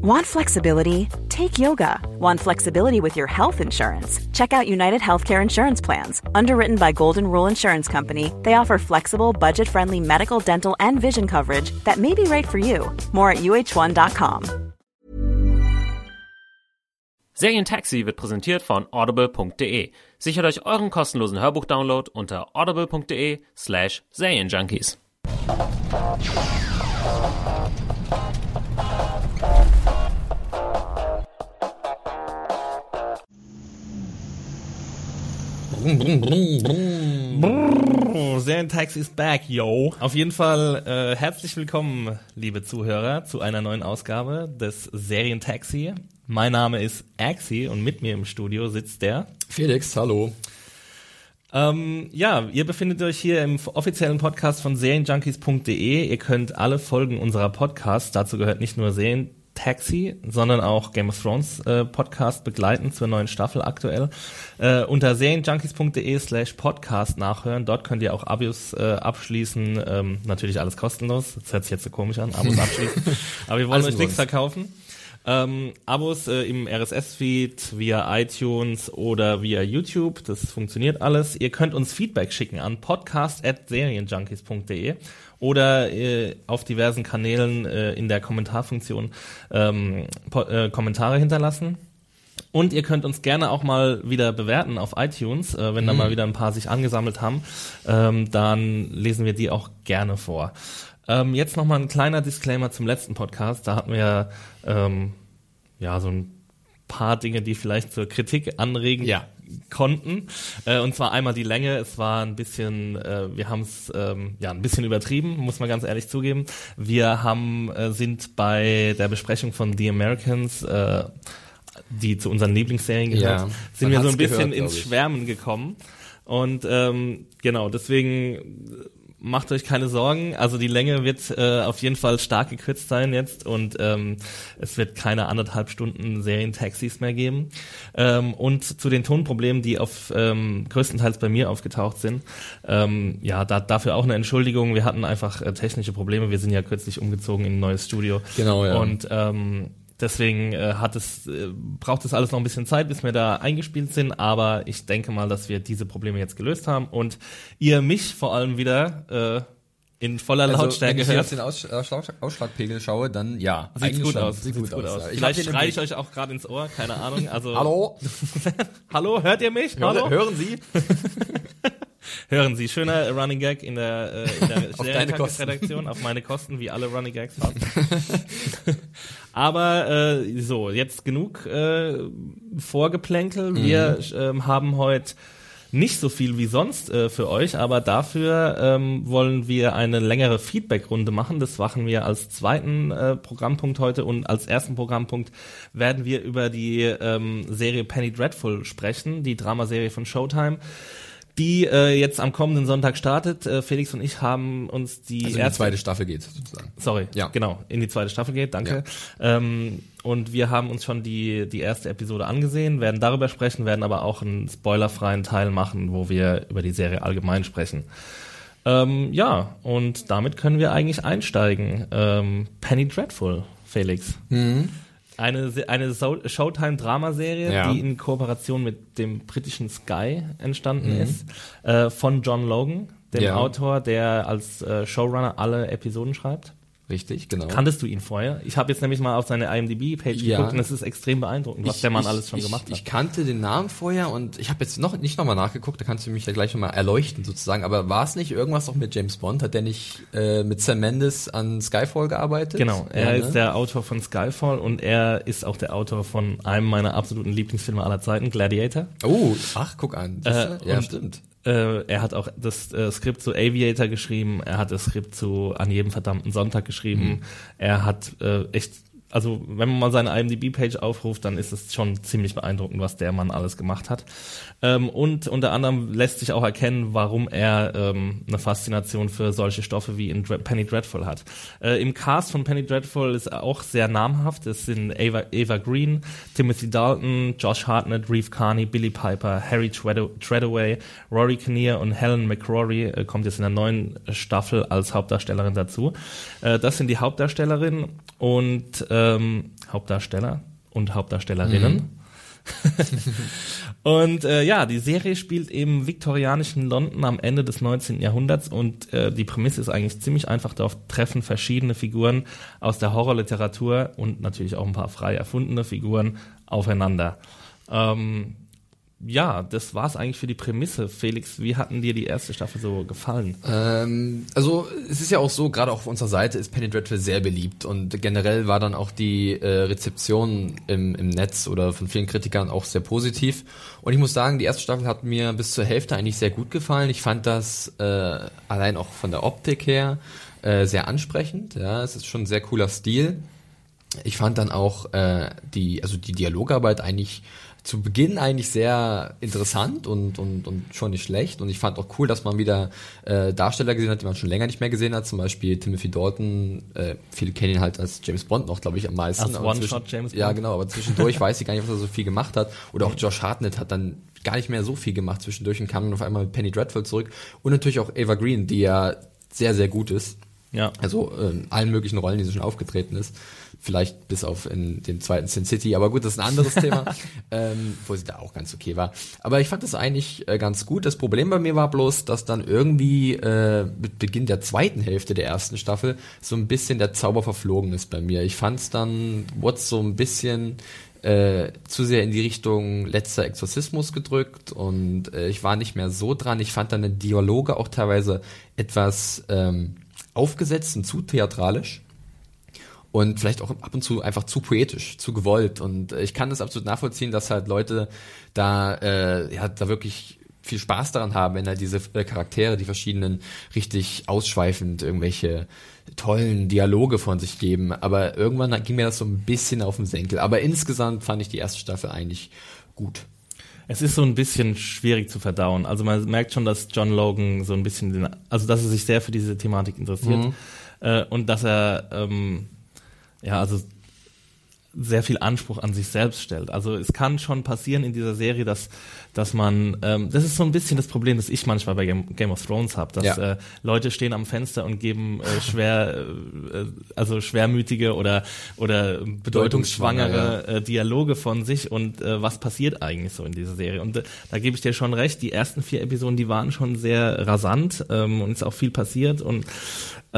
Want flexibility? Take yoga. Want flexibility with your health insurance? Check out United Healthcare Insurance Plans. Underwritten by Golden Rule Insurance Company, they offer flexible, budget friendly medical, dental, and vision coverage that may be right for you. More at uh1.com. Serientaxi wird präsentiert von audible.de. Sichert euch euren kostenlosen Hörbuchdownload unter audible.de/slash Serienjunkies. Serientaxi is back, yo. Auf jeden Fall äh, herzlich willkommen, liebe Zuhörer, zu einer neuen Ausgabe des Serientaxi. Mein Name ist Axi und mit mir im Studio sitzt der Felix, hallo. Ähm, ja, ihr befindet euch hier im offiziellen Podcast von Serienjunkies.de. Ihr könnt alle Folgen unserer Podcasts, dazu gehört nicht nur Serientaxi, sondern auch Game of Thrones äh, Podcast begleiten zur neuen Staffel aktuell. Äh, unter serienjunkies.de slash podcast nachhören. Dort könnt ihr auch Abos äh, abschließen. Ähm, natürlich alles kostenlos. Das hört sich jetzt so komisch an, Abos abschließen. Aber wir wollen Alles euch nichts verkaufen. Ähm, Abos äh, im RSS-Feed, via iTunes oder via YouTube, das funktioniert alles. Ihr könnt uns Feedback schicken an podcast.serienjunkies.de oder äh, auf diversen Kanälen äh, in der Kommentarfunktion ähm, äh, Kommentare hinterlassen. Und ihr könnt uns gerne auch mal wieder bewerten auf iTunes, äh, wenn da mal wieder ein paar sich angesammelt haben. Ähm, dann lesen wir die auch gerne vor. Ähm, jetzt nochmal ein kleiner Disclaimer zum letzten Podcast. Da hatten wir ähm, ja so ein paar Dinge, die vielleicht zur Kritik anregen Ja. konnten. Äh, und zwar einmal die Länge. Es war ein bisschen, äh, wir haben es ähm, ja ein bisschen übertrieben, muss man ganz ehrlich zugeben. Wir haben äh, sind bei der Besprechung von The Americans äh, die zu unseren Lieblingsserien gehört, Ja, sind wir so ein bisschen gehört, ins. Schwärmen gekommen. Und ähm, genau, deswegen macht euch keine Sorgen. Also die Länge wird äh, auf jeden Fall stark gekürzt sein jetzt und ähm, es wird keine anderthalb Stunden Serientaxis mehr geben. Ähm, und zu den Tonproblemen, die auf ähm, größtenteils bei mir aufgetaucht sind, ähm, ja, da, dafür auch eine Entschuldigung. Wir hatten einfach äh, technische Probleme. Wir sind ja kürzlich umgezogen in ein neues Studio. Genau, ja. Und ähm, deswegen äh, hat es, äh, braucht es alles noch ein bisschen Zeit, bis wir da eingespielt sind, aber ich denke mal, dass wir diese Probleme jetzt gelöst haben und ihr mich vor allem wieder äh, in voller Also, wenn Lautstärke ich hier auf hört. den Aus äh, Schlag- Ausschlagpegel schaue, dann ja. Sieht gut aus, Sieht gut, aus. aus. ja. Vielleicht schreie ich euch auch gerade ins Ohr, keine Ahnung. Also Hallo? hallo, hört ihr mich? Hallo? hören Sie? Hören Sie, schöner Running Gag in der, äh, in der Auf deine Redaktion, auf meine Kosten, wie alle Running Gags fast. Aber äh, so, jetzt genug äh, Vorgeplänkel. Wir ähm, haben heute nicht so viel wie sonst äh, für euch, aber dafür ähm, wollen wir eine längere Feedback-Runde machen. Das machen wir als zweiten äh, Programmpunkt heute und als ersten Programmpunkt werden wir über die ähm, Serie Penny Dreadful sprechen, die Dramaserie von Showtime die äh, jetzt am kommenden Sonntag startet. Äh, Felix und ich haben uns die Also in die erste zweite Staffel geht, sozusagen. Sorry, Ja. genau, in die zweite Staffel geht, danke. Ähm, und wir haben uns schon die, die erste Episode angesehen, werden darüber sprechen, werden aber auch einen spoilerfreien Teil machen, wo wir über die Serie allgemein sprechen. Ähm, ja, und damit können wir eigentlich einsteigen. Ähm, Penny Dreadful, Felix. Eine, eine Showtime-Dramaserie, Ja. die in Kooperation mit dem britischen Sky entstanden ist, äh, von John Logan, dem Ja. Autor, der als äh, Showrunner alle Episoden schreibt. Richtig, genau. Kanntest du ihn vorher? Ich habe jetzt nämlich mal auf seine IMDb-Page Ja. geguckt und es ist extrem beeindruckend, was Ich- der Mann ich- alles schon ich, gemacht hat. Ich kannte den Namen vorher und ich habe jetzt noch nicht nochmal nachgeguckt, da kannst du mich ja gleich nochmal erleuchten sozusagen. Aber war es nicht irgendwas auch mit James Bond? Hat der nicht äh, mit Sam Mendes an Skyfall gearbeitet? Genau, er Ja, ist ne? der Autor von Skyfall und er ist auch der Autor von einem meiner absoluten Lieblingsfilme aller Zeiten, Gladiator. Oh, ach, guck an. Äh, ja, stimmt. Äh, er hat auch das äh, Skript zu Aviator geschrieben, er hat das Skript zu An jedem verdammten Sonntag geschrieben, Mhm. er hat äh, echt, also wenn man mal seine IMDb-Page aufruft, dann ist es schon ziemlich beeindruckend, was der Mann alles gemacht hat. Ähm, und unter anderem lässt sich auch erkennen, warum er ähm, eine Faszination für solche Stoffe wie in Dre Penny Dreadful hat. Äh, Im Cast von Penny Dreadful ist er auch sehr namhaft. Es sind Ava, Ava Green, Timothy Dalton, Josh Hartnett, Reeve Carney, Billy Piper, Harry Tread- Treadaway, Rory Kinnear und Helen McCrory äh, kommt jetzt in der neuen Staffel als Hauptdarstellerin dazu. Äh, das sind die Hauptdarstellerinnen und ähm, Hauptdarsteller und Hauptdarstellerinnen. Mhm. und äh, ja, die Serie spielt im viktorianischen London am Ende des 19. Jahrhunderts und äh, die Prämisse ist eigentlich ziemlich einfach. Darauf treffen verschiedene Figuren aus der Horrorliteratur und natürlich auch ein paar frei erfundene Figuren aufeinander. Ähm, ja, das war's eigentlich für die Prämisse. Felix, wie hatten dir die erste Staffel so gefallen? Ähm, also es ist ja auch so, gerade auf unserer Seite ist Penny Dreadful sehr beliebt und generell war dann auch die äh, Rezeption im, im Netz oder von vielen Kritikern auch sehr positiv. Und ich muss sagen, die erste Staffel hat mir bis zur Hälfte eigentlich sehr gut gefallen. Ich fand das äh, allein auch von der Optik her äh, sehr ansprechend. Ja, es ist schon ein sehr cooler Stil. Ich fand dann auch äh, die, also die Dialogarbeit eigentlich zu Beginn eigentlich sehr interessant und, und, und schon nicht schlecht. Und ich fand auch cool, dass man wieder äh, Darsteller gesehen hat, die man schon länger nicht mehr gesehen hat. Zum Beispiel Timothy Dalton. Äh, viele kennen ihn halt als James Bond noch, glaube ich, am meisten. Als One-Shot James Bond. Ja, genau. Aber zwischendurch weiß ich gar nicht, was er so viel gemacht hat. Oder auch Josh Hartnett hat dann gar nicht mehr so viel gemacht zwischendurch und kam dann auf einmal mit Penny Dreadful zurück. Und natürlich auch Ava Green, die ja sehr, sehr gut ist. Ja. Also in allen möglichen Rollen, die sie schon aufgetreten ist. Vielleicht bis auf in den zweiten Sin City, aber gut, das ist ein anderes Thema, ähm, wo sie da auch ganz okay war. Aber ich fand das eigentlich äh, ganz gut. Das Problem bei mir war bloß, dass dann irgendwie äh, mit Beginn der zweiten Hälfte der ersten Staffel so ein bisschen der Zauber verflogen ist bei mir. Ich fand es dann, wurde so ein bisschen äh, zu sehr in die Richtung letzter Exorzismus gedrückt und äh, ich war nicht mehr so dran. Ich fand dann die Dialoge auch teilweise etwas ähm, aufgesetzt und zu theatralisch und vielleicht auch ab und zu einfach zu poetisch, zu gewollt. Und äh, ich kann das absolut nachvollziehen, dass halt Leute da, äh, ja, da wirklich viel Spaß daran haben, wenn halt diese äh, Charaktere, die verschiedenen, richtig ausschweifend irgendwelche tollen Dialoge von sich geben. Aber irgendwann ging mir das so ein bisschen auf den Senkel. Aber insgesamt fand ich die erste Staffel eigentlich gut. Es ist so ein bisschen schwierig zu verdauen. Also man merkt schon, dass John Logan so ein bisschen, den, also dass er sich sehr für diese Thematik interessiert mhm. äh, und dass er ähm, ja, also sehr viel Anspruch an sich selbst stellt. Also es kann schon passieren in dieser Serie, dass dass man, ähm, das ist so ein bisschen das Problem, das ich manchmal bei Game, Game of Thrones habe, dass ja. äh, Leute stehen am Fenster und geben äh, schwer, äh, also schwermütige oder oder bedeutungsschwangere ja. äh, Dialoge von sich und äh, was passiert eigentlich so in dieser Serie. Und äh, da gebe ich dir schon recht, die ersten vier Episoden, die waren schon sehr rasant ähm, und ist auch viel passiert und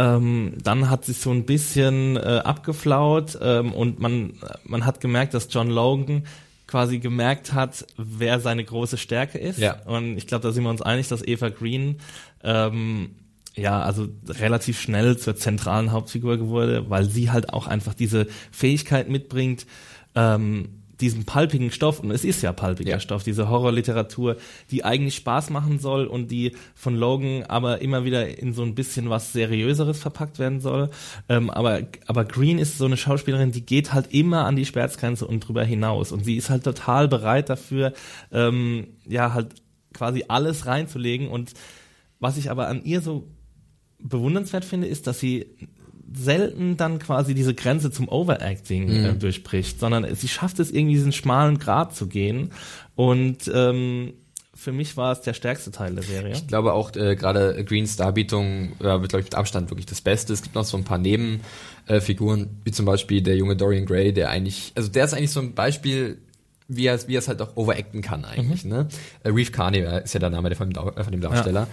ähm, dann hat sich so ein bisschen äh, abgeflaut ähm, und man, man hat gemerkt, dass John Logan quasi gemerkt hat, wer seine große Stärke ist. Ja. Und ich glaube, da sind wir uns einig, dass Eva Green ähm, ja, also relativ schnell zur zentralen Hauptfigur wurde, weil sie halt auch einfach diese Fähigkeit mitbringt, ähm, diesen palpigen Stoff, und es ist ja palpiger ja. Stoff, diese Horrorliteratur, die eigentlich Spaß machen soll und die von Logan aber immer wieder in so ein bisschen was Seriöseres verpackt werden soll. Ähm, aber, aber Green ist so eine Schauspielerin, die geht halt immer an die Schmerzgrenze und drüber hinaus. Und sie ist halt total bereit dafür, ähm, ja, halt quasi alles reinzulegen. Und was ich aber an ihr so bewundernswert finde, ist, dass sie selten dann quasi diese Grenze zum Overacting äh, mhm. äh, durchbricht, sondern sie schafft es irgendwie diesen schmalen Grat zu gehen und ähm, für mich war es der stärkste Teil der Serie. Ich glaube auch äh, gerade Greens Darbietung äh, wird, glaube ich, mit Abstand wirklich das Beste. Es gibt noch so ein paar Nebenfiguren, äh, wie zum Beispiel der junge Dorian Gray, der eigentlich, also der ist eigentlich so ein Beispiel, wie er, wie es halt auch overacten kann eigentlich. Mhm. Ne? Äh, Reeve Carney ist ja der Name von dem, von dem Darsteller. Ja.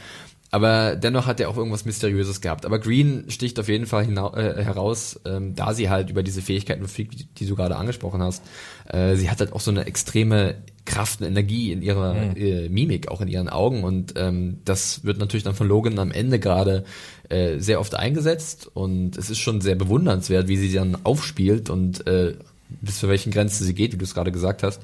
Aber dennoch hat er auch irgendwas Mysteriöses gehabt. Aber Green sticht auf jeden Fall äh, heraus, ähm, da sie halt über diese Fähigkeiten verfügt, die, du gerade angesprochen hast. Äh, sie hat halt auch so eine extreme Kraft und Energie in ihrer mhm. äh, Mimik, auch in ihren Augen. Und ähm, das wird natürlich dann von Logan am Ende gerade äh, sehr oft eingesetzt. Und es ist schon sehr bewundernswert, wie sie dann aufspielt und äh, bis zu welchen Grenzen sie geht, wie du es gerade gesagt hast.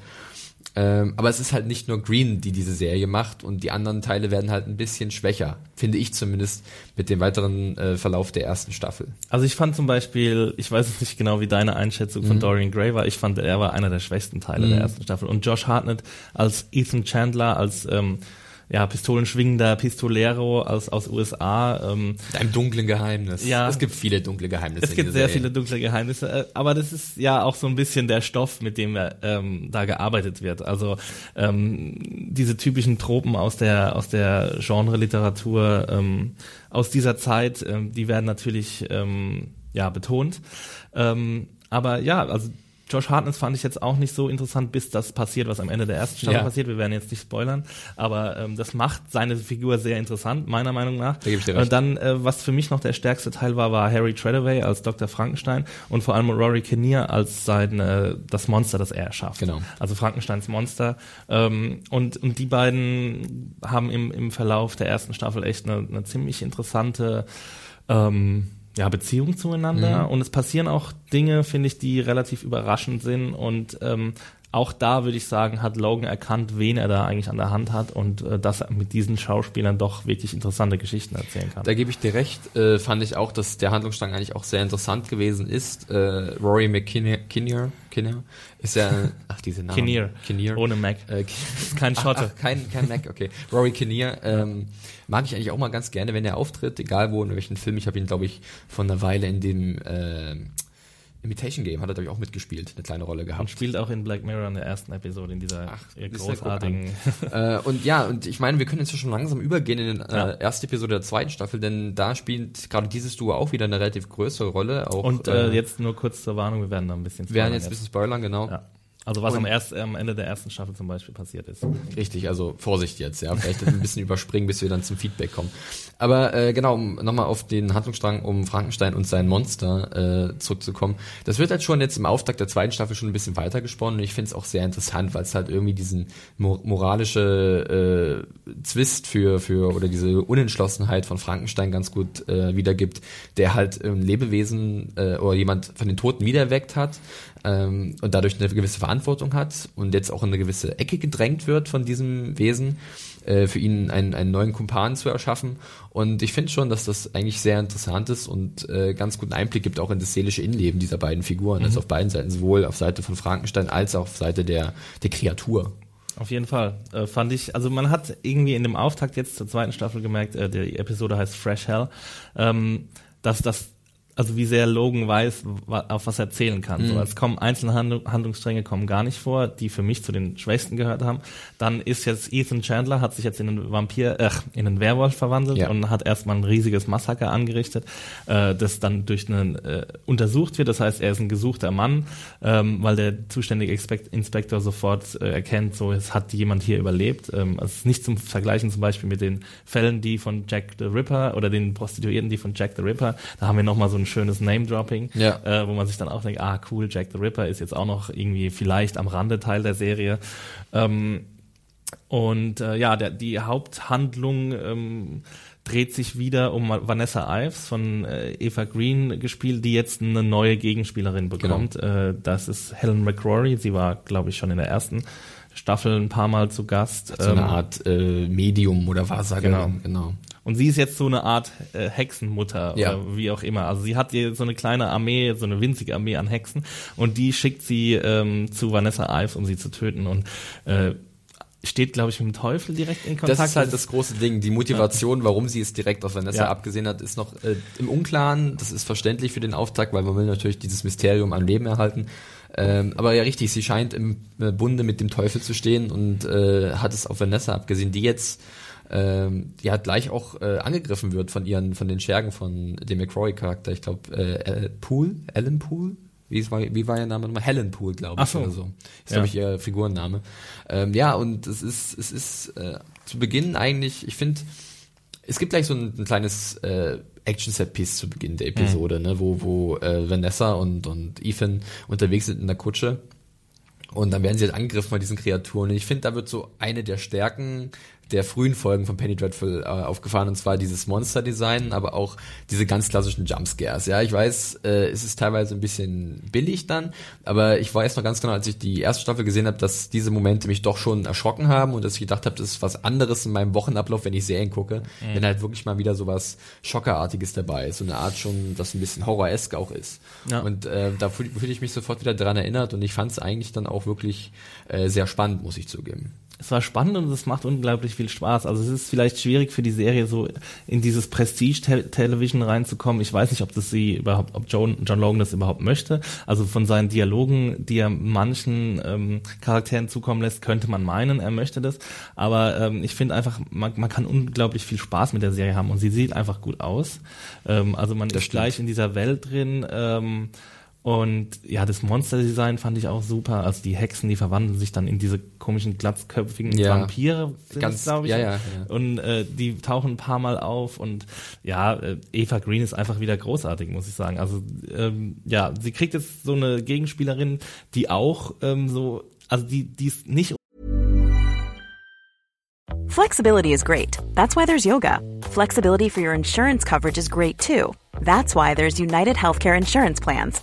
Ähm, aber es ist halt nicht nur Green, die diese Serie macht und die anderen Teile werden halt ein bisschen schwächer, finde ich zumindest mit dem weiteren äh, Verlauf der ersten Staffel. Also ich fand zum Beispiel, ich weiß nicht genau, wie deine Einschätzung von mhm. Dorian Gray war, ich fand, er war einer der schwächsten Teile mhm. der ersten Staffel und Josh Hartnett als Ethan Chandler, als ähm, ja, pistolenschwingender Pistolero aus, aus USA. Ähm, Mit einem dunklen Geheimnis. Ja. Es gibt viele dunkle Geheimnisse. Es gibt sehr Serie. viele dunkle Geheimnisse, äh, aber das ist ja auch so ein bisschen der Stoff, mit dem ähm, da gearbeitet wird. Also ähm, diese typischen Tropen aus der, aus der Genre-Literatur, ähm, aus dieser Zeit, ähm, die werden natürlich ähm, ja, betont. Ähm, aber ja, also Josh Hartnett fand ich jetzt auch nicht so interessant, bis das passiert, was am Ende der ersten Staffel ja. passiert. Wir werden jetzt nicht spoilern, aber ähm, das macht seine Figur sehr interessant, meiner Meinung nach. Da gebe ich dir recht. Und dann, äh, was für mich noch der stärkste Teil war, war Harry Treadaway als Dr. Frankenstein und vor allem Rory Kinnear als sein äh, das Monster, das er erschafft. Genau. Also Frankensteins Monster. Ähm, und, und die beiden haben im, im Verlauf der ersten Staffel echt eine, eine ziemlich interessante ähm, ja, Beziehung zueinander. Mhm. Und es passieren auch Dinge, finde ich, die relativ überraschend sind. Und ähm, auch da würde ich sagen, hat Logan erkannt, wen er da eigentlich an der Hand hat und äh, dass er mit diesen Schauspielern doch wirklich interessante Geschichten erzählen kann. Da gebe ich dir recht. Äh, fand ich auch, dass der Handlungsstrang eigentlich auch sehr interessant gewesen ist. Äh, Rory McKinnear, Kinnear ist ja, ach, diese Namen. Kinnear. Kinnear. Ohne Mac. Äh, kein Schotte. Ach, ach, kein, kein Mac, okay. Rory Kinnear, ähm, mag ich eigentlich auch mal ganz gerne, wenn er auftritt, egal wo, in welchem Film. Ich habe ihn, glaube ich, von einer Weile in dem, äh, Imitation Game hat er, glaube ich, auch mitgespielt, eine kleine Rolle gehabt. Und spielt auch in Black Mirror in der ersten Episode, in dieser Ach, großartigen. äh, und ja, und ich meine, wir können jetzt schon langsam übergehen in die äh, ja. erste Episode der zweiten Staffel, denn da spielt gerade dieses Duo auch wieder eine relativ größere Rolle. Auch, und äh, äh, jetzt nur kurz zur Warnung, wir werden da ein bisschen spoilern. Wir werden jetzt ein bisschen spoilern, genau. Ja. Also was am, erst, am Ende der ersten Staffel zum Beispiel passiert ist. Richtig, also Vorsicht jetzt, ja. Vielleicht ein bisschen überspringen, bis wir dann zum Feedback kommen. Aber äh, genau, um nochmal auf den Handlungsstrang um Frankenstein und sein Monster äh, zurückzukommen. Das wird halt schon jetzt im Auftakt der zweiten Staffel schon ein bisschen weiter gesponnen und ich finde es auch sehr interessant, weil es halt irgendwie diesen moralische äh, Zwist für, für oder diese Unentschlossenheit von Frankenstein ganz gut äh, wiedergibt, der halt ein Lebewesen äh, oder jemand von den Toten wiederweckt hat, ähm, und dadurch eine gewisse Verantwortung hat und jetzt auch in eine gewisse Ecke gedrängt wird von diesem Wesen, äh, für ihn einen, einen neuen Kumpan zu erschaffen. Und ich finde schon, dass das eigentlich sehr interessant ist und äh, ganz guten Einblick gibt auch in das seelische Innenleben dieser beiden Figuren. Mhm. Also auf beiden Seiten, sowohl auf Seite von Frankenstein als auch auf Seite der, der Kreatur. Auf jeden Fall. Äh, fand ich, also man hat irgendwie in dem Auftakt jetzt zur zweiten Staffel gemerkt, äh, die Episode heißt Fresh Hell, ähm, dass das also wie sehr Logan weiß, auf was er zählen kann. Mhm. So, es kommen einzelne Handlungsstränge kommen gar nicht vor, die für mich zu den schwächsten gehört haben. Dann ist jetzt Ethan Chandler, hat sich jetzt in einen Vampir, äh, in einen Werwolf verwandelt ja. und hat erstmal ein riesiges Massaker angerichtet, äh, das dann durch einen äh, untersucht wird. Das heißt, er ist ein gesuchter Mann, ähm, weil der zuständige Inspektor sofort äh, erkennt, so es hat jemand hier überlebt. Ähm, es ist nicht zum Vergleichen zum Beispiel mit den Fällen, die von Jack the Ripper oder den Prostituierten, die von Jack the Ripper. Da haben wir noch mal so ein schönes Name-Dropping, ja. äh, wo man sich dann auch denkt, ah cool, Jack the Ripper ist jetzt auch noch irgendwie vielleicht am Rande Teil der Serie. Ähm, und äh, ja, der, die Haupthandlung ähm, dreht sich wieder um Vanessa Ives von äh, Eva Green gespielt, die jetzt eine neue Gegenspielerin bekommt. Genau. Äh, das ist Helen McCrory. Sie war, glaube ich, schon in der ersten Staffel ein paar Mal zu Gast. So eine ähm, Art äh, Medium oder Wahrsagerin, genau. genau. Und sie ist jetzt so eine Art äh, Hexenmutter ja. oder wie auch immer. Also sie hat hier so eine kleine Armee, so eine winzige Armee an Hexen und die schickt sie ähm, zu Vanessa Ives, um sie zu töten und äh, steht, glaube ich, mit dem Teufel direkt in Kontakt. Das ist halt das große Ding. Die Motivation, warum sie es direkt auf Vanessa ja. abgesehen hat, ist noch äh, im Unklaren. Das ist verständlich für den Auftakt, weil man will natürlich dieses Mysterium am Leben erhalten. Ähm, aber ja, richtig, sie scheint im äh, Bunde mit dem Teufel zu stehen und äh, hat es auf Vanessa abgesehen, die jetzt ähm, die halt gleich auch äh, angegriffen wird von ihren, von den Schergen von dem McCrory-Charakter. Ich glaube, äh, Poole, Alan Poole, wie, war, wie war ihr Name nochmal? Helen Poole, glaube ich, so. oder so. Ist, ja. glaube ich, ihr Figurenname. Ähm, ja, und es ist, es ist äh, zu Beginn eigentlich, ich finde, es gibt gleich so ein, ein kleines äh, Action-Set-Piece zu Beginn der Episode, mhm. ne, wo, wo äh, Vanessa und, und Ethan unterwegs sind in der Kutsche. Und dann werden sie halt angegriffen von diesen Kreaturen. Und ich finde, da wird so eine der Stärken der frühen Folgen von Penny Dreadful äh, aufgefahren und zwar dieses Monster-Design, aber auch diese ganz klassischen Jumpscares. Ja, ich weiß, äh, es ist teilweise ein bisschen billig dann, aber ich weiß noch ganz genau, als ich die erste Staffel gesehen habe, dass diese Momente mich doch schon erschrocken haben und dass ich gedacht habe, das ist was anderes in meinem Wochenablauf, wenn ich Serien gucke, mhm. wenn halt wirklich mal wieder sowas Schockerartiges dabei ist, so eine Art schon, das ein bisschen horroresk auch ist. Ja. Und äh, da fühle fühl ich mich sofort wieder dran erinnert und ich fand es eigentlich dann auch wirklich äh, sehr spannend, muss ich zugeben es war spannend und es macht unglaublich viel Spaß. Also es ist vielleicht schwierig für die Serie so in dieses Prestige-Television reinzukommen. Ich weiß nicht, ob das sie überhaupt, ob John, John Logan das überhaupt möchte. Also von seinen Dialogen, die er manchen ähm, Charakteren zukommen lässt, könnte man meinen, er möchte das. Aber ähm, ich finde einfach, man, man kann unglaublich viel Spaß mit der Serie haben und sie sieht einfach gut aus. Ähm, also man das ist stimmt. gleich in dieser Welt drin. Ähm, Und ja, das Monster-Design fand ich auch super. Also die Hexen, die verwandeln sich dann in diese komischen glatzköpfigen Ja. Vampire, Ganz- glaube ich. ja, ja, ja. Und äh, die tauchen ein paar Mal auf und ja, äh, Eva Green ist einfach wieder großartig, muss ich sagen. Also ähm, ja, sie kriegt jetzt so eine Gegenspielerin, die auch ähm, so, also die, die ist nicht Flexibility is great. That's why there's yoga. Flexibility for your insurance coverage is great too. That's why there's United Healthcare Insurance Plans.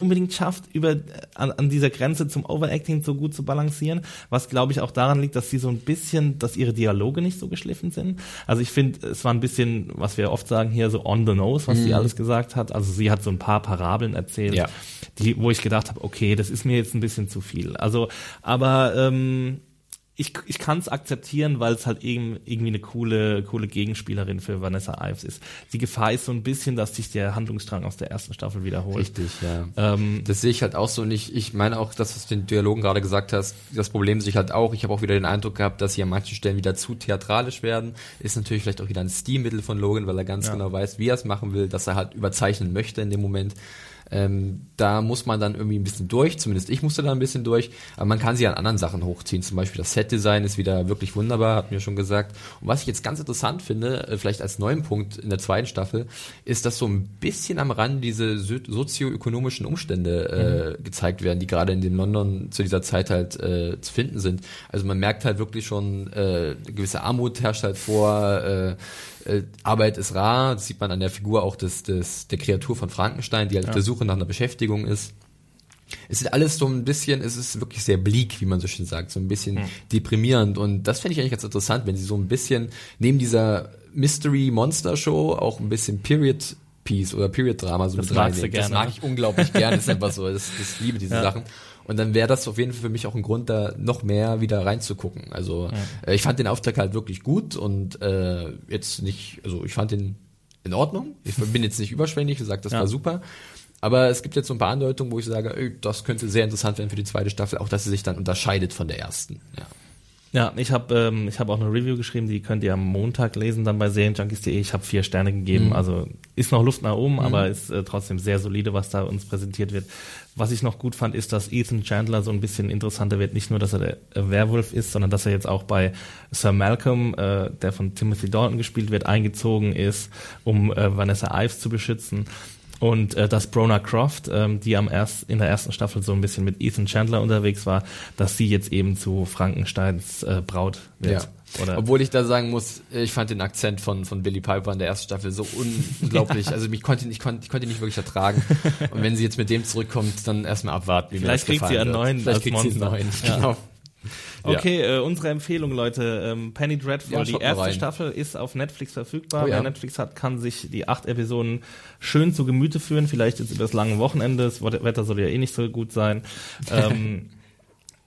unbedingt schafft, über äh, an, an dieser Grenze zum Overacting so gut zu balancieren, was glaube ich auch daran liegt, dass sie so ein bisschen, dass ihre Dialoge nicht so geschliffen sind. Also ich finde, es war ein bisschen, was wir oft sagen hier, so on the nose, was sie alles gesagt hat. Also sie hat so ein paar Parabeln erzählt, Ja. die, wo ich gedacht habe, okay, das ist mir jetzt ein bisschen zu viel. Also, aber ähm, ich, ich kann es akzeptieren, weil es halt eben irgendwie eine coole, coole Gegenspielerin für Vanessa Ives ist. Die Gefahr ist so ein bisschen, dass sich der Handlungsstrang aus der ersten Staffel wiederholt. Richtig, ja. Ähm, Das sehe ich halt auch so und ich, ich meine auch, dass du den Dialogen gerade gesagt hast, das Problem sehe ich halt auch. Ich habe auch wieder den Eindruck gehabt, dass sie an manchen Stellen wieder zu theatralisch werden. Ist natürlich vielleicht auch wieder ein Stilmittel von Logan, weil er ganz Ja. genau weiß, wie er es machen will, dass er halt überzeichnen möchte in dem Moment. Ähm, da muss man dann irgendwie ein bisschen durch, zumindest ich musste da ein bisschen durch, aber man kann sie an anderen Sachen hochziehen. Zum Beispiel das Set-Design ist wieder wirklich wunderbar, hat mir schon gesagt. Und was ich jetzt ganz interessant finde, äh, vielleicht als neuen Punkt in der zweiten Staffel, ist, dass so ein bisschen am Rand diese sozioökonomischen Umstände äh, gezeigt werden, die gerade in dem London zu dieser Zeit halt äh, zu finden sind. Also man merkt halt wirklich schon, äh, eine gewisse Armut herrscht halt vor, äh, äh, Arbeit ist rar, das sieht man an der Figur auch des, des, der Kreatur von Frankenstein, die halt auf der Suche nach einer Beschäftigung ist. Es ist alles so ein bisschen, es ist wirklich sehr bleak, wie man so schön sagt, so ein bisschen deprimierend und das finde ich eigentlich ganz interessant, wenn sie so ein bisschen neben dieser Mystery Monster Show auch ein bisschen Period Piece oder Period Drama so Das mit reinnehmen. Das mag ich unglaublich gerne, das ist einfach so, das, das liebe diese Ja. Sachen. Und dann wäre das auf jeden Fall für mich auch ein Grund, da noch mehr wieder reinzugucken. Also äh, ich fand den Auftrag halt wirklich gut und äh, jetzt nicht, also ich fand den in Ordnung. Ich bin jetzt nicht überschwänglich, gesagt, das Ja. war super. Aber es gibt jetzt so ein paar Andeutungen, wo ich sage, ey, das könnte sehr interessant werden für die zweite Staffel, auch dass sie sich dann unterscheidet von der ersten. Ja. Ja, ich habe ähm, ich hab auch eine Review geschrieben, die könnt ihr am Montag lesen, dann bei serienjunkies.de. Ich habe vier Sterne gegeben, also ist noch Luft nach oben, aber ist äh, trotzdem sehr solide, was da uns präsentiert wird. Was ich noch gut fand, ist, dass Ethan Chandler so ein bisschen interessanter wird. Nicht nur, dass er der äh, Werwolf ist, sondern dass er jetzt auch bei Sir Malcolm, äh, der von Timothy Dalton gespielt wird, eingezogen ist, um äh, Vanessa Ives zu beschützen. Und äh, dass Brona Croft, ähm, die am erst, in der ersten Staffel so ein bisschen mit Ethan Chandler unterwegs war, dass sie jetzt eben zu Frankensteins äh, Braut wird. Ja. Oder Obwohl ich da sagen muss, ich fand den Akzent von, von Billy Piper in der ersten Staffel so unglaublich. Also mich konnte, ich konnte, ich konnte ihn nicht wirklich ertragen. Und wenn sie jetzt mit dem zurückkommt, dann erstmal abwarten, wie Vielleicht mir das kriegt sie einen wird. neuen Vielleicht kriegt sie einen Monster. neuen, Ja. genau. Okay, äh, unsere Empfehlung, Leute. Ähm, Penny Dreadful, Ja, die erste rein. Staffel ist auf Netflix verfügbar. Oh ja. Wer Netflix hat, kann sich die acht Episoden schön zu Gemüte führen. Vielleicht jetzt über das lange Wochenende. Das Wetter soll ja eh nicht so gut sein. ähm,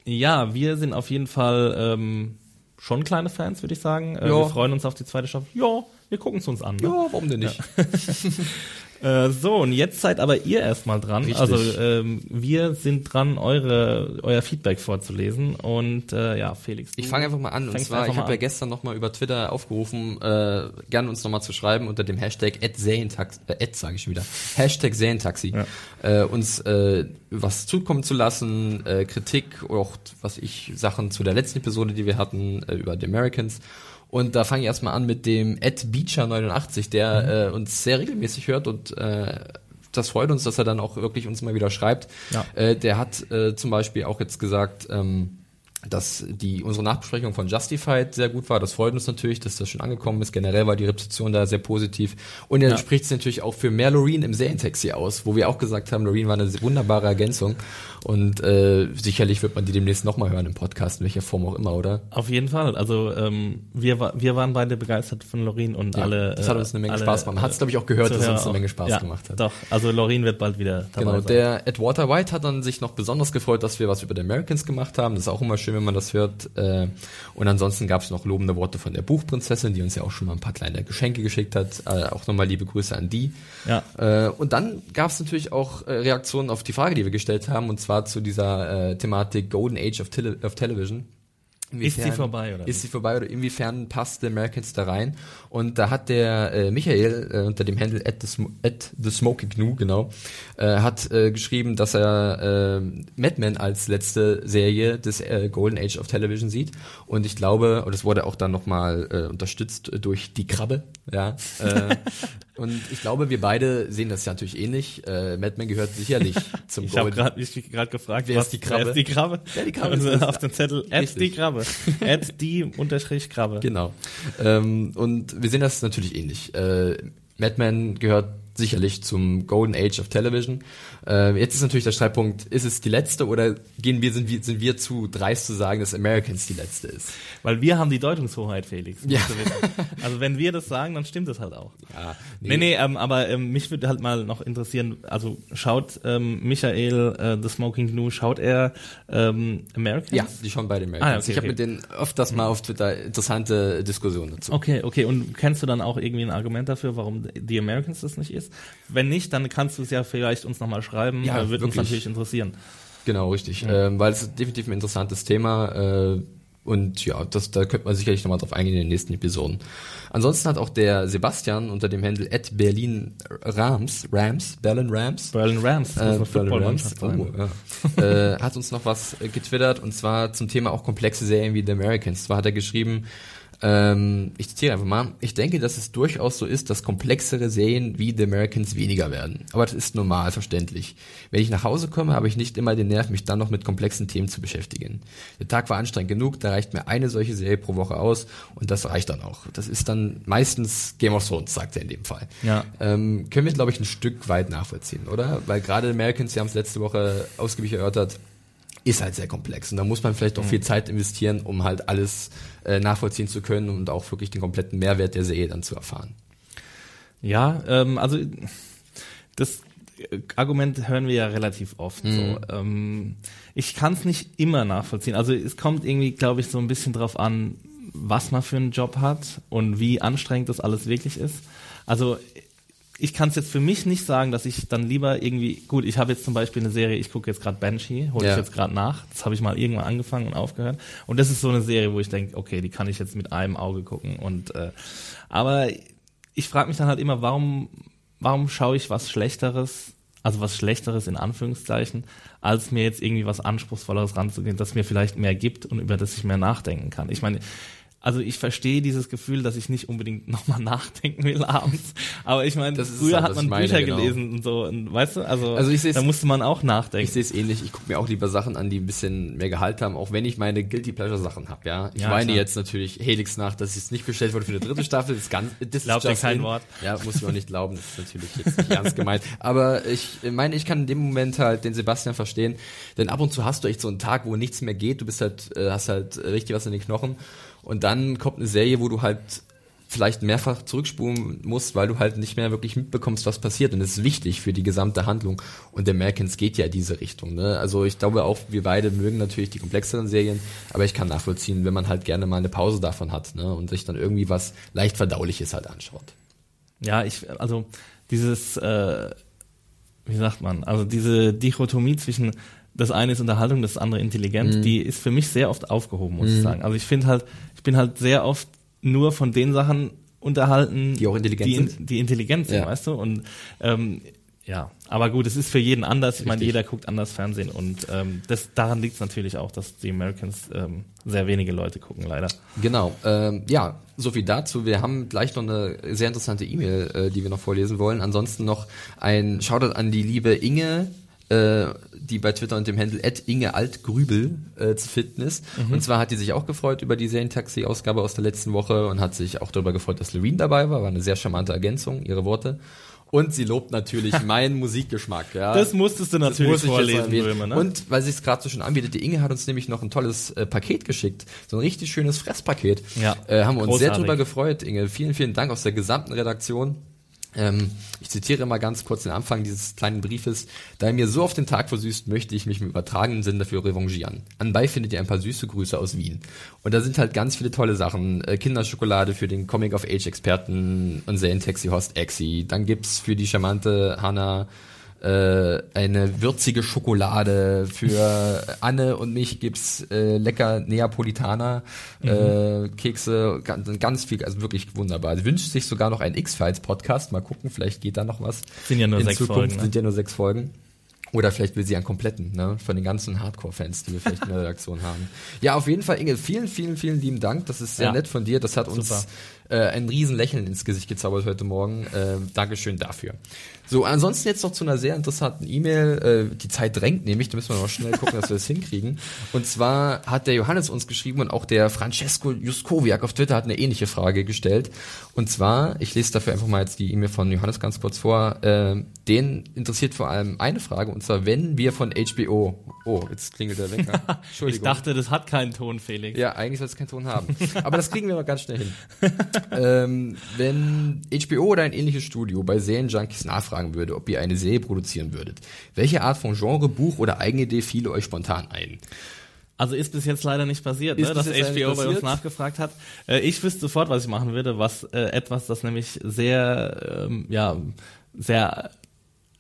ja, wir sind auf jeden Fall ähm, schon kleine Fans, würde ich sagen. Äh, Ja. Wir freuen uns auf die zweite Staffel. Ja, wir gucken es uns an. Ne? Ja, warum denn nicht? Äh, so, und jetzt seid aber ihr erstmal dran. Richtig. Also ähm, wir sind dran, eure, euer Feedback vorzulesen. Und äh, ja, Felix. Ich fange einfach mal an. Und zwar, ich habe ja gestern nochmal über Twitter aufgerufen, äh, gerne uns nochmal zu schreiben unter dem Hashtag @serientaxi, äh, sage ich wieder, Hashtag Serientaxi, äh, uns äh, was zukommen zu lassen, äh, Kritik, auch was ich Sachen zu der letzten Episode, die wir hatten, äh, über The Americans. Und da fange ich erstmal an mit dem Ed Beecher89, der äh, uns sehr regelmäßig hört und äh, das freut uns, dass er dann auch wirklich uns mal wieder schreibt. Ja. Äh, der hat äh, zum Beispiel auch jetzt gesagt, ähm, dass die unsere Nachbesprechung von Justified sehr gut war. Das freut uns natürlich, dass das schon angekommen ist. Generell war die Rezeption da sehr positiv. Und er Ja. spricht es natürlich auch für mehr Loreen im Serientaxi aus, wo wir auch gesagt haben, Loreen war eine wunderbare Ergänzung. Und äh, sicherlich wird man die demnächst nochmal hören im Podcast, in welcher Form auch immer, oder? Auf jeden Fall. Also ähm, wir, wir waren beide begeistert von Lorin und Ja, alle. das hat äh, uns eine Menge alle, Spaß gemacht. Man hat es, glaube ich, auch gehört, dass es uns eine. Menge Spaß ja, gemacht hat. Doch, also Lorin wird bald wieder dabei Genau, sein. der Ed Walter White hat dann sich noch besonders gefreut, dass wir was über die Americans gemacht haben. Das ist auch immer schön, wenn man das hört. Äh, und ansonsten gab es noch lobende Worte von der Buchprinzessin, die uns ja auch schon mal ein paar kleine Geschenke geschickt hat. Äh, auch nochmal liebe Grüße an die. Ja. Äh, und dann gab es natürlich auch Reaktionen auf die Frage, die wir gestellt haben, und zwar zu dieser Thematik Golden Age of, Tele of Television. Inwiefern, ist sie vorbei oder? Ist sie vorbei oder inwiefern passt The Americans da rein? Und da hat der äh, Michael äh, unter dem Handle at the, at the Smoky Gnu, genau, äh, hat äh, geschrieben, dass er äh, Mad Men als letzte Serie des äh, Golden Age of Television sieht. Und ich glaube, und das wurde auch dann nochmal äh, unterstützt durch die Krabbe, ja. Äh, Und ich glaube, wir beide sehen das ja natürlich ähnlich. Äh, Mad Men gehört sicherlich zum ich Golden. Ich habe mich gerade gefragt, wer ist die Krabbe? Wer ist die Krabbe? Wer die Krabbe also auf dem Zettel, add die Krabbe. Add die unterstrich Krabbe. Genau. Ähm, und wir sehen das natürlich ähnlich. Äh, Mad Men gehört sicherlich zum Golden Age of Television. Äh, jetzt ist natürlich der Streitpunkt, ist es die letzte oder gehen wir, sind wir, sind wir zu dreist zu sagen, dass Americans die letzte ist? Weil wir haben die Deutungshoheit, Felix. Ja. Also wenn wir das sagen, dann stimmt das halt auch. Ja, nee, nee, nee ähm, aber ähm, mich würde halt mal noch interessieren, also schaut ähm, Michael äh, The Smoking Gnu, schaut er ähm, Americans? Ja, die schauen beide Americans. Ah, okay, ich habe okay. mit denen öfters mal auf Twitter interessante Diskussionen dazu. Okay, okay. Und kennst du dann auch irgendwie ein Argument dafür, warum die Americans das nicht ist? Wenn nicht, dann kannst du es ja vielleicht uns nochmal schreiben ja, äh, würde uns natürlich interessieren. Genau, richtig. Ja. Ähm, weil es ist definitiv ein interessantes Thema. Äh, und ja, das, da könnte man sicherlich nochmal drauf eingehen in den nächsten Episoden. Ansonsten hat auch der Sebastian unter dem Handle at Berlin Rams, Rams, Berlin Rams. Berlin Rams, äh, Berlin Rams oh, ja. äh, hat uns noch was getwittert und zwar zum Thema auch komplexe Serien wie The Americans. Zwar hat er geschrieben, ähm, ich zitiere einfach mal. Ich denke, dass es durchaus so ist, dass komplexere Serien wie The Americans weniger werden. Aber das ist normal, verständlich. Wenn ich nach Hause komme, habe ich nicht immer den Nerv, mich dann noch mit komplexen Themen zu beschäftigen. Der Tag war anstrengend genug, da reicht mir eine solche Serie pro Woche aus und das reicht dann auch. Das ist dann meistens Game of Thrones, sagt er in dem Fall. Ja. Ähm, können wir, glaube ich, ein Stück weit nachvollziehen, oder? Weil gerade The Americans, Sie haben es letzte Woche ausgiebig erörtert, ist halt sehr komplex. Und da muss man vielleicht auch mhm. viel Zeit investieren, um halt alles äh, nachvollziehen zu können und auch wirklich den kompletten Mehrwert der Serie dann zu erfahren. Ja, ähm, also das Argument hören wir ja relativ oft. Mhm. So. Ähm, ich kann es nicht immer nachvollziehen. Also es kommt irgendwie, glaube ich, so ein bisschen drauf an, was man für einen Job hat und wie anstrengend das alles wirklich ist. Also ich kann es jetzt für mich nicht sagen, dass ich dann lieber irgendwie, gut, ich habe jetzt zum Beispiel eine Serie, ich gucke jetzt gerade Banshee, hole ja. ich jetzt gerade nach, das habe ich mal irgendwann angefangen und aufgehört. Und das ist so eine Serie, wo ich denke, okay, die kann ich jetzt mit einem Auge gucken. Und äh, aber ich frage mich dann halt immer, warum, warum schaue ich was Schlechteres, also was Schlechteres in Anführungszeichen, als mir jetzt irgendwie was Anspruchsvolleres ranzugehen, das mir vielleicht mehr gibt und über das ich mehr nachdenken kann. Ich meine, also ich verstehe dieses Gefühl, dass ich nicht unbedingt nochmal nachdenken will abends. Aber ich meine, früher hat man meine, Bücher genau. gelesen und so, und, weißt du, also, also ich da musste man auch nachdenken. Ich sehe es ähnlich. Ich gucke mir auch lieber Sachen an, die ein bisschen mehr Gehalt haben, auch wenn ich meine Guilty Pleasure Sachen habe. Ja, ich ja, meine klar. jetzt natürlich Helix nach, dass es nicht bestellt wurde für eine dritte Staffel. Das ist ganz, das Glaubt ist kein in. Wort. Ja, muss ich auch nicht glauben. Das ist natürlich jetzt nicht ernst gemeint. Aber ich meine, ich kann in dem Moment halt den Sebastian verstehen, denn ab und zu hast du echt so einen Tag, wo nichts mehr geht. Du bist halt, äh, hast halt richtig was in den Knochen. Und dann kommt eine Serie, wo du halt vielleicht mehrfach zurückspulen musst, weil du halt nicht mehr wirklich mitbekommst, was passiert. Und das ist wichtig für die gesamte Handlung. Und der Americans geht ja in diese Richtung. Ne? Also ich glaube auch, wir beide mögen natürlich die komplexeren Serien, aber ich kann nachvollziehen, wenn man halt gerne mal eine Pause davon hat ne? und sich dann irgendwie was leicht Verdauliches halt anschaut. Ja, ich, also dieses, äh, wie sagt man, also diese Dichotomie zwischen das eine ist Unterhaltung, das andere intelligent, mhm. die ist für mich sehr oft aufgehoben, muss mhm. ich sagen. Also ich finde halt, ich bin halt sehr oft nur von den Sachen unterhalten, die auch intelligent die, sind, die intelligent sind, ja. weißt du? Und ähm, ja, aber gut, es ist für jeden anders. Ich meine, jeder guckt anders Fernsehen und ähm, das, daran liegt es natürlich auch, dass die Americans ähm, sehr wenige Leute gucken, leider. Genau, ähm, ja, so viel dazu. Wir haben gleich noch eine sehr interessante E-Mail, äh, die wir noch vorlesen wollen. Ansonsten noch ein Shoutout an die liebe Inge äh, die bei Twitter unter dem Handle Inge Altgrübel äh, zu finden ist. Mhm. Und zwar hat die sich auch gefreut über die Serientaxi-Ausgabe aus der letzten Woche und hat sich auch darüber gefreut, dass Loreen dabei war. War eine sehr charmante Ergänzung, ihre Worte. Und sie lobt natürlich meinen Musikgeschmack. Ja. Das musstest du natürlich muss vorlesen, Böhme, ne? Und weil sie es gerade so schon anbietet, die Inge hat uns nämlich noch ein tolles äh, Paket geschickt. So ein richtig schönes Fresspaket. Ja. Äh, haben wir uns Großartig. sehr drüber gefreut, Inge. Vielen, vielen Dank aus der gesamten Redaktion. Ähm, ich zitiere mal ganz kurz den Anfang dieses kleinen Briefes. Da er mir so auf den Tag versüßt, möchte ich mich im übertragenen Sinn dafür revanchieren. Anbei findet ihr ein paar süße Grüße aus Wien. Und da sind halt ganz viele tolle Sachen. Äh, Kinderschokolade für den Comic-of-Age-Experten und Serientaxi-Host Exi. Dann gibt's für die charmante Hannah äh, eine würzige Schokolade. Für Anne und mich gibt's äh, lecker Neapolitaner mhm. äh, Kekse, ganz, ganz viel, also wirklich wunderbar. Sie wünscht sich sogar noch einen X-Files Podcast. Mal gucken, vielleicht geht da noch was. Sind ja nur sechs Zukunft. Folgen. Ne? Sind ja nur sechs Folgen. Oder vielleicht will sie einen kompletten, ne? Von den ganzen Hardcore-Fans, die wir vielleicht in der Redaktion haben. Ja, auf jeden Fall, Inge, vielen, vielen, vielen lieben Dank. Das ist sehr ja. nett von dir. Das hat uns äh, ein riesen Lächeln ins Gesicht gezaubert heute Morgen. Äh, Dankeschön dafür. So, ansonsten jetzt noch zu einer sehr interessanten E-Mail. Äh, die Zeit drängt nämlich, da müssen wir noch schnell gucken, dass wir das hinkriegen. Und zwar hat der Johannes uns geschrieben und auch der Francesco Juskowiak auf Twitter hat eine ähnliche Frage gestellt. Und zwar, ich lese dafür einfach mal jetzt die E-Mail von Johannes ganz kurz vor. Äh, den interessiert vor allem eine Frage, und zwar, wenn wir von HBO, oh, jetzt klingelt der Wecker. Entschuldigung. ich dachte, das hat keinen Ton, Felix. Ja, eigentlich soll es keinen Ton haben. Aber das kriegen wir mal ganz schnell hin. ähm, wenn HBO oder ein ähnliches Studio bei Serienjunkies nachfragen, fragen würde, ob ihr eine Serie produzieren würdet. Welche Art von Genre, Buch oder Eigenidee fiele euch spontan ein? Also ist bis jetzt leider nicht passiert, ne, dass HBO bei uns nachgefragt hat. Äh, ich wüsste sofort, was ich machen würde, was äh, etwas, das nämlich sehr, ähm, ja, sehr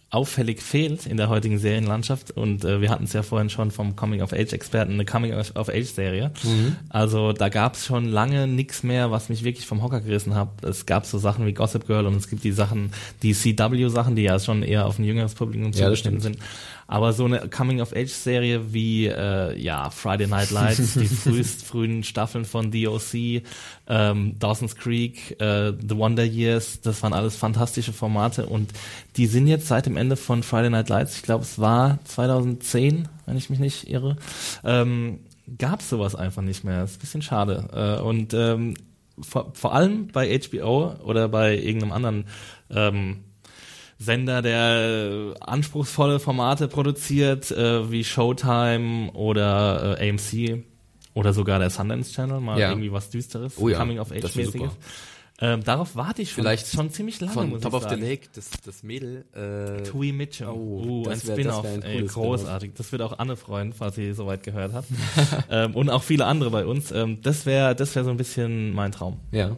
auffällig fehlt in der heutigen Serienlandschaft. Und äh, wir hatten es ja vorhin schon vom Coming-of-Age-Experten, eine Coming-of-Age-Serie. Mhm. Also da gab es schon lange nichts mehr, was mich wirklich vom Hocker gerissen hat. Es gab so Sachen wie Gossip Girl und es gibt die Sachen, die CW-Sachen, die ja schon eher auf ein jüngeres Publikum zugeschnitten ja, sind. Aber so eine Coming-of-Age-Serie wie äh, ja Friday Night Lights, die frühest, frühen Staffeln von DOC, ähm, Dawson's Creek, äh, The Wonder Years, das waren alles fantastische Formate und die sind jetzt seit dem Ende von Friday Night Lights, ich glaube es war 2010, wenn ich mich nicht irre, ähm, gab es sowas einfach nicht mehr. Das ist ein bisschen schade. Äh, und ähm, vor, vor allem bei HBO oder bei irgendeinem anderen ähm, Sender, der äh, anspruchsvolle Formate produziert, äh, wie Showtime oder äh, AMC oder sogar der Sundance Channel, mal ja. irgendwie was Düsteres, oh ja, Coming of Age-mäßiges. Ähm, darauf warte ich schon, Vielleicht schon ziemlich lange. Von Top of the Lake, das, das Mädel. Äh, Tui Mitchell. Oh, uh, ein Spin-off. Großartig. Das wird auch Anne freuen, falls sie soweit gehört hat. ähm, und auch viele andere bei uns. Ähm, das wäre das wäre so ein bisschen mein Traum. Ja.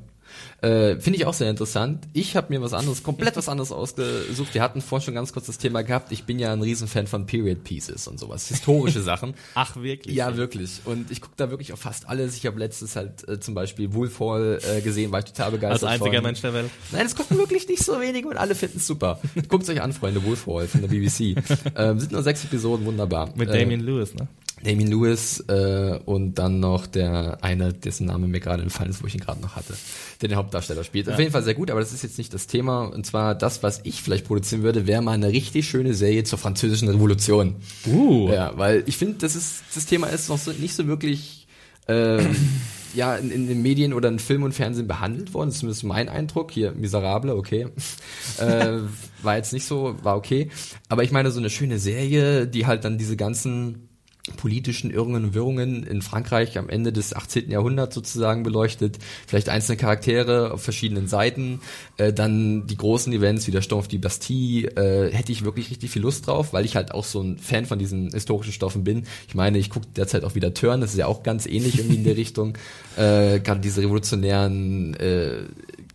Äh, Finde ich auch sehr interessant. Ich habe mir was anderes, komplett was anderes ausgesucht. Wir hatten vorhin schon ganz kurz das Thema gehabt. Ich bin ja ein Riesenfan von Period Pieces und sowas. Historische Sachen. Ach, wirklich? Ja, wirklich. Und ich gucke da wirklich auf fast alles. Ich habe letztes halt äh, zum Beispiel Wolfhall äh, gesehen, war ich total begeistert. Als einziger von. Mensch der Welt. Nein, es gucken wirklich nicht so wenige und alle finden es super. Guckt euch an, Freunde, Wolfhall von der BBC. ähm, sind nur sechs Episoden, wunderbar. Mit Damien äh, Lewis, ne? Damien Lewis äh, und dann noch der eine, dessen Name mir gerade entfallen ist, wo ich ihn gerade noch hatte, der den Hauptdarsteller spielt. Ja. Auf jeden Fall sehr gut, aber das ist jetzt nicht das Thema. Und zwar das, was ich vielleicht produzieren würde, wäre mal eine richtig schöne Serie zur französischen Revolution. Uh. Ja, weil ich finde, das ist das Thema ist noch so, nicht so wirklich ähm, ja in, in, den Medien oder in Film und Fernsehen behandelt worden. Das ist zumindest mein Eindruck. Hier Miserable, okay, äh, war jetzt nicht so, war okay. Aber ich meine so eine schöne Serie, die halt dann diese ganzen politischen Irrungen und Wirrungen in Frankreich am Ende des 18. Jahrhunderts sozusagen beleuchtet, vielleicht einzelne Charaktere auf verschiedenen Seiten, äh, dann die großen Events wie der Sturm auf die Bastille, äh, hätte ich wirklich richtig viel Lust drauf, weil ich halt auch so ein Fan von diesen historischen Stoffen bin. Ich meine, ich gucke derzeit auch wieder Turn, das ist ja auch ganz ähnlich irgendwie in der Richtung, äh, gerade diese revolutionären äh,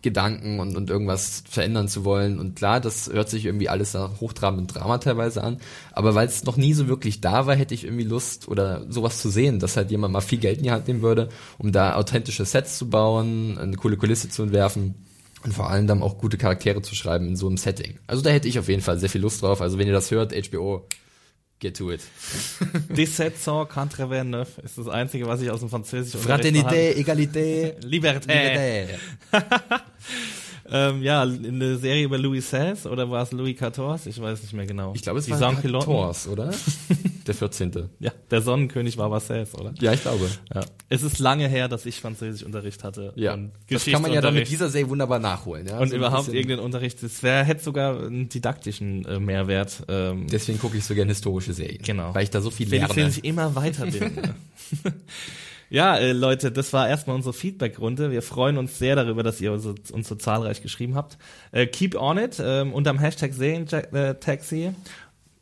Gedanken und, und irgendwas verändern zu wollen. Und klar, das hört sich irgendwie alles nach hochtrabendem Drama teilweise an. Aber weil es noch nie so wirklich da war, hätte ich irgendwie Lust oder sowas zu sehen, dass halt jemand mal viel Geld in die Hand nehmen würde, um da authentische Sets zu bauen, eine coole Kulisse zu entwerfen und vor allem dann auch gute Charaktere zu schreiben in so einem Setting. Also da hätte ich auf jeden Fall sehr viel Lust drauf. Also wenn ihr das hört, HBO, Get to it. 17 89 ist das Einzige, was ich aus dem Französischen Fraternité, Egalité, Liberté. Liberté. ähm, ja, in der Serie über Louis XVI oder war es Louis XIV? Ich weiß nicht mehr genau. Ich glaube, es Die war XIV, oder? der 14. Ja, der Sonnenkönig war Vasses, oder? Ja, ich glaube. Ja. Es ist lange her, dass ich Französischunterricht hatte. Ja, das kann man ja dann mit dieser Serie wunderbar nachholen. Ja? Und so überhaupt irgendeinen Unterricht. Es hätte sogar einen didaktischen äh, Mehrwert. Ähm, Deswegen gucke ich so gerne historische Serien. Genau. Weil ich da so viel lerne. Weil ich immer weiterbilden. Ja, äh, Leute, das war erstmal unsere Feedback-Runde. Wir freuen uns sehr darüber, dass ihr uns so, uns so zahlreich geschrieben habt. Äh, keep on it ähm, unterm Hashtag Serientaxi.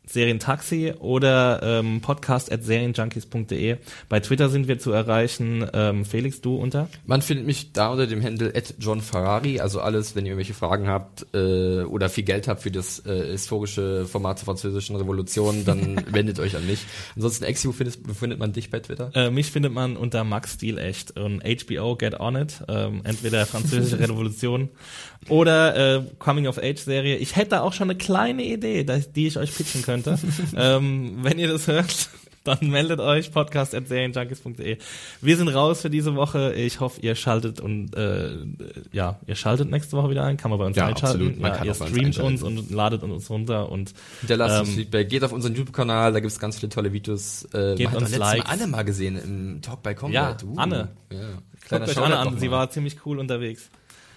Serientaxi oder ähm, podcast at serienjunkies.de. Bei Twitter sind wir zu erreichen. Ähm, Felix, du unter? Man findet mich da unter dem Handle at John Ferrari. Also alles, wenn ihr irgendwelche Fragen habt äh, oder viel Geld habt für das äh, historische Format zur französischen Revolution, dann wendet euch an mich. Ansonsten, Exi, wo findet, findet man dich bei Twitter? Äh, mich findet man unter Max Steel echt und HBO Get On It. Ähm, entweder französische Revolution oder äh, Coming of Age Serie. Ich hätte auch schon eine kleine Idee, die ich euch pitchen könnte. ähm, wenn ihr das hört, dann meldet euch podcast@serienjunkies.de. Wir sind raus für diese Woche. Ich hoffe, ihr schaltet und äh, ja, ihr schaltet nächste Woche wieder ein. Kann man bei uns ja, einschalten. Man ja, ihr streamt uns und ladet uns runter und hinterlasst ähm, Feedback. Geht auf unseren YouTube-Kanal, da gibt es ganz viele tolle Videos. Äh, geht uns Likes. Mal Anne mal gesehen im Talk by Combat. Ja, uh, Anne. Ja. Kleiner Guckt euch Anne an, sie war ziemlich cool unterwegs.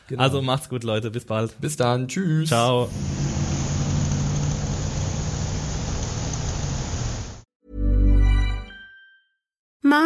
Genau. Also macht's gut, Leute. Bis bald. Bis dann. Tschüss. Ciao. Mama